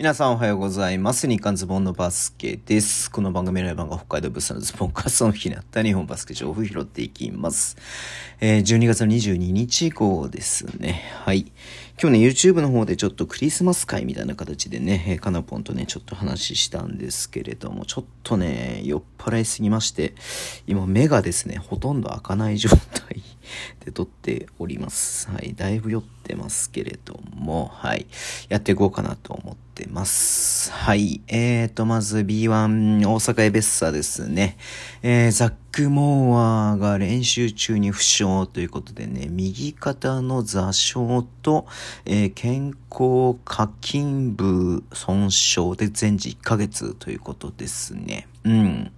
皆さんおはようございます。日刊ズボンのバスケです。この番組の番が北海道物産のズボンがその日にあった日本バスケ情報を拾っていきます。えー、12月の22日号ですね。はい。今日ね、YouTube の方でちょっとクリスマス会みたいな形でね、えーカナポンとね、ちょっと話したんですけれども、ちょっとね、酔っ払いすぎまして、今目がですね、ほとんど開かない状態で撮っております。はい。だいぶ酔ってますけれども、はい。やっていこうかなと思ってます。はい。えーと、まず B1 大阪エベッサですね。えー、ザック・モアが練習中に負傷ということでね、右肩の座傷と、えー健康課金部損傷で全治1ヶ月ということですね。うん。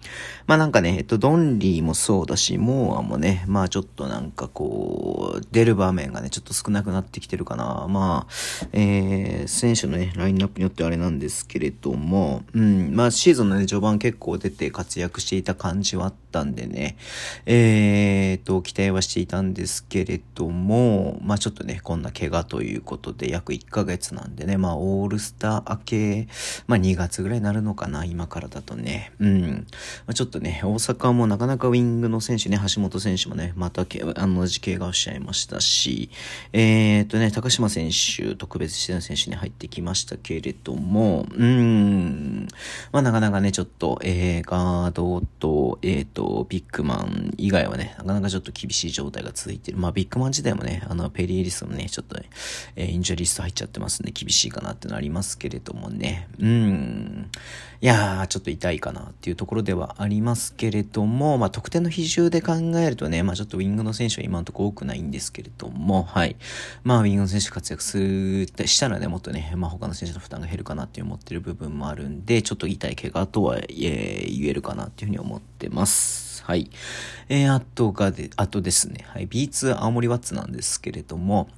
まあなんかね、えっと、ドンリーもそうだし、モーアもね、まあちょっとなんかこう、出る場面がね、ちょっと少なくなってきてるかな。まあ、えー、選手のね、ラインナップによってあれなんですけれども、うん、まあシーズンのね、序盤結構出て活躍していた感じはあったんでね、えーと、期待はしていたんですけれども、まあちょっとね、こんな怪我ということで、約1ヶ月なんでね、まあオールスター明け、まあ2月ぐらいになるのかな、今からだとね。うん。まあ、ちょっとね、大阪もなかなかウィングの選手ね、橋本選手もね、またけ、あの、同じ怪我をしちゃいましたし、えーとね、高島選手、特別指定の選手に入ってきましたけれども、うーん、まあなかなかね、ちょっと、えー、ガードと、えーと、ビッグマン以外はね、なかなかちょっと厳しい状態が続いてる。まあビッグマン自体もね、あの、ペリーリスもね、ちょっとね、えーインジャリスト入っちゃってますんで、厳しいかなってのありますけれどもね、うん、いやー、ちょっと痛いかなっていうところではありますけれども、まあ得点の比重で考えるとね、まあちょっとウィングの選手は今のところ多くないんですけれども、はい。まあウィングの選手活躍するってしたらね、もっとね、まあ他の選手の負担が減るかなって思ってる部分もあるんで、ちょっと痛い怪我とは、え言えるかなっていうふうに思ってます。はい。えー、あとがで、あとですね、はい。B2 青森ワッツなんですけれども、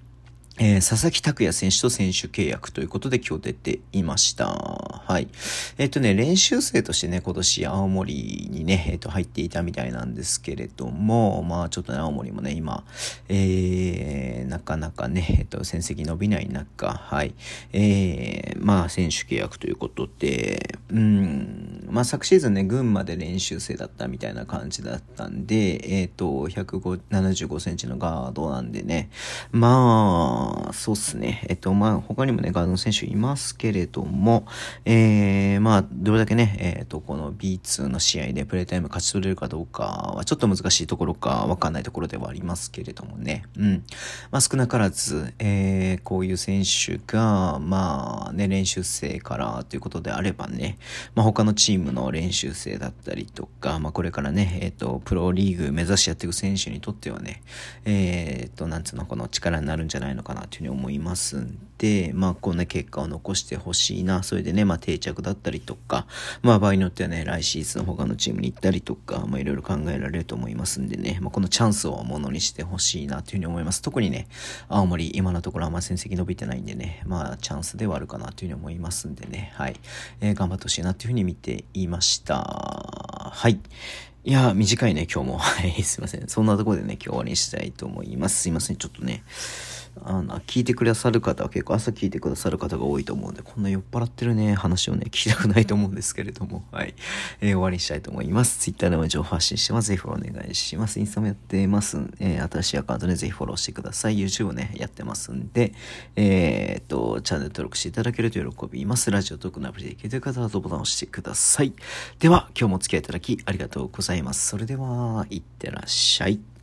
えー佐々木拓也選手と選手契約ということで今日出ていました。はい。えっ、とね、練習生としてね、今年青森にね、えっ、と、入っていたみたいなんですけれども、まあちょっとね、青森もね、今、えー、なかなかね、えっ、と、戦績伸びない中、はい。えー、まあ選手契約ということで、うん、まあ昨シーズンね、群馬で練習生だったみたいな感じだったんで、えっ、と、175センチのガードなんでね、まあ、そうっすね。えっと、まあ、他にもね、ガードの選手いますけれども、え、えまあ、どれだけね、えっと、この B2 の試合でプレイタイム勝ち取れるかどうかは、ちょっと難しいところか、わかんないところではありますけれどもね。うん。まあ、少なからず、えー、こういう選手が、まあ、ね、練習生からということであればね、まあ、他のチームの練習生だったりとか、まあ、これからね、えっと、プロリーグ目指してやっていく選手にとってはね、えっと、なんつうの、この力になるんじゃないのかなというふうに思いますんで、まあ、こんな結果を残してほしいな。それでね、まあ、定着だったりとか、まあ、場合によってはね、来シーズン他のチームに行ったりとか、まあ、いろいろ考えられると思いますんでね、まあ、このチャンスをものにしてほしいなというふうに思います。特にね、青森、今のところあんま戦績伸びてないんでね、まあ、チャンスではあるかかなというふうに思いますんでね、はい。えー頑張ってほしいなというふうに見ていました。はい。いや、短いね、今日も。はい、すいません。そんなところでね、今日終わりにしたいと思います。すいません、ちょっとね、あの、聞いてくださる方は結構朝聞いてくださる方が多いと思うんで、こんな酔っ払ってるね、話をね、聞きたくないと思うんですけれども、はい。えー終わりにしたいと思います。Twitter でも情報発信してます。ぜひフォローお願いします。インスタもやってます。えー新しいアカウントでぜひフォローしてください。YouTube ね、やってますんで、えーっと、チャンネル登録していただけると喜びます。ラジオトークのアプリで聞いてる方はボタンを押してください。では、今日もお付き合いいただきありがとうございますざいます。それでは、いってらっしゃい。